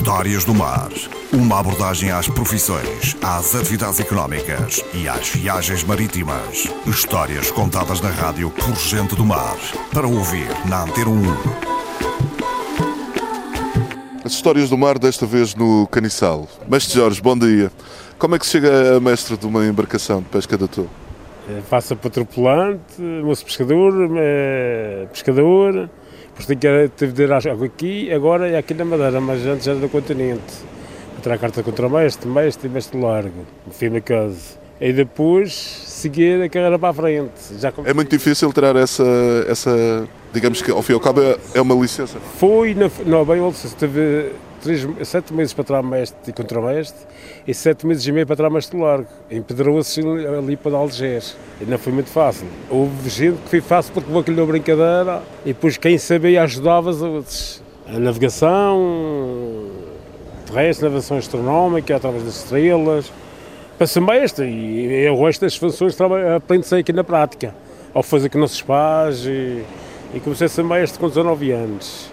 Histórias do Mar. Uma abordagem às profissões, às atividades económicas e às viagens marítimas. Histórias contadas na rádio por gente do mar. Para ouvir na Antena 1. As histórias do mar, desta vez no Caniçal. Mestre Jorge, bom dia. Como é que se chega a mestre de uma embarcação de pesca de atum? Passa para tripulante, moço pescador, eh, pescador, tem que teve de ir aqui, agora é aqui na Madeira, mas antes era no continente. A carta contra mestre, mestre e mestre largo, fim da casa. E depois seguir a carreira para a frente. Já É muito difícil tirar essa, essa digamos que ao fim e ao cabo é- é uma licença. Foi na, na bem, teve três, sete meses para tirar mestre e contramestre e sete meses e meio para tirar mestre largo. Empedrou-se ali para Alger. E não foi muito fácil. Houve gente que foi fácil porque levou aquilo na brincadeira e depois quem sabia ajudava os outros. A navegação terrestre, navegação astronómica, através das estrelas, para ser mestre. E, e o resto das funções aprende-se aqui na prática. Ao fazer que não se faz e, e comecei a ser mestre com 19 anos.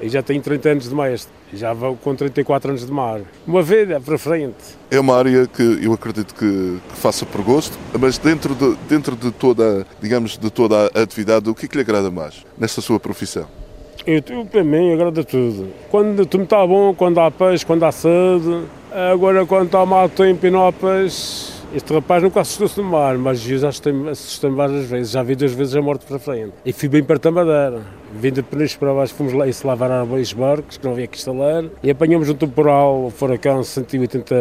E já tenho 30 anos de mestre. E já vou com 34 anos de mar. Uma vida para frente. É uma área que eu acredito que, que faça por gosto, mas dentro de, dentro de toda, digamos, de toda a atividade, o que é que lhe agrada mais nesta sua profissão? Eu, eu, para mim, agrada tudo. Quando tudo está bom, quando há peixe, quando há sede. Agora, quando está mau tempo e não há peixe, este rapaz nunca assustou-se no mar, mas eu já assustei-me assustei várias vezes. Já vi duas vezes a morte para frente. E fui bem perto da Madeira. Vindo de Peniche para baixo, fomos lá e se lavar a os barcos, que não havia que instalar. E apanhamos um temporal, um furacão, 180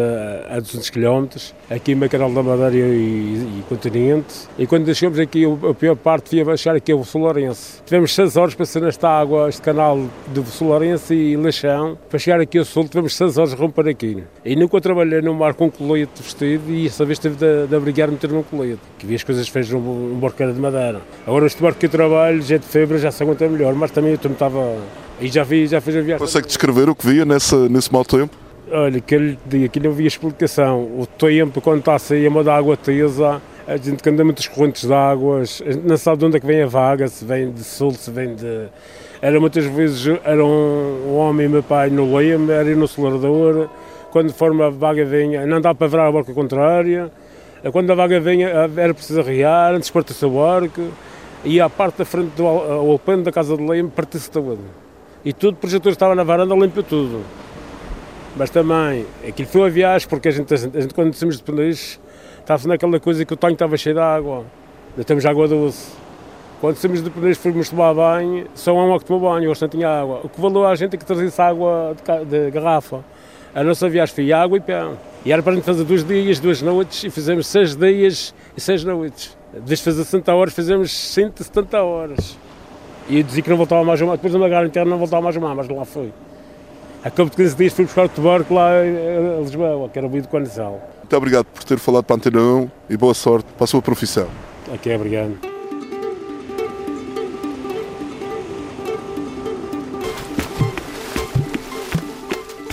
a 200 km, aqui em Canal da Madeira e, e, Continente. E quando chegamos aqui, a pior parte ia baixar aqui o Solarense. Tivemos 6 horas para ser nesta água, este canal do Solarense e Leixão. Para chegar aqui ao sul, tivemos 6 horas a romper aqui. E nunca trabalhei no mar com colete vestido e essa vez teve de, de abrigar meter num colete. Que vi as coisas num, num barqueiro de madeira. Agora este barco que eu trabalho, já é de febre, já se aguenta melhor, mas também eu também estava... E já vi, já fiz a viagem. Consegue descrever o que via nessa, nesse mau tempo? Olha, que ele digo, aqui não havia explicação. O tempo, quando está a sair uma da água tesa, a gente que anda muitas correntes de águas, a não sabe de onde é que vem a vaga, se vem de sul, se vem de... Era muitas vezes, era um, um homem, meu pai, no leme, era no acelerador, quando forma a vaga vinha, não dá para virar a barca contrária, quando a vaga vinha era preciso arriar, antes partir-se o barco, e a parte da frente do alpendre da casa de leme partiu-se toda. E tudo, o projetor estava na varanda, limpa tudo. Mas também, aquilo foi uma viagem, porque a gente, a gente quando descemos de Peniche, estava naquela coisa que o tanque estava cheio de água. Ainda temos água doce. Quando saímos de Peniche, fomos tomar banho, só um que tomou banho, o não tinha água. O que valeu a gente é que trazia-se água de, de, garrafa. A nossa viagem foi água e pão. E era para a gente fazer dois dias, duas noites, e fizemos seis dias e seis noites. Desde fazer 60 horas, fizemos 170 horas. E eu dizia que não voltava mais a mar, depois da Magar interna não voltava mais a mar, mas lá foi. A cabo de 15 dias fui buscar o barco lá em Lisboa, que era o Bui do Conizal. Muito obrigado por ter falado para a Antena 1 e boa sorte para a sua profissão. Aqui é obrigado.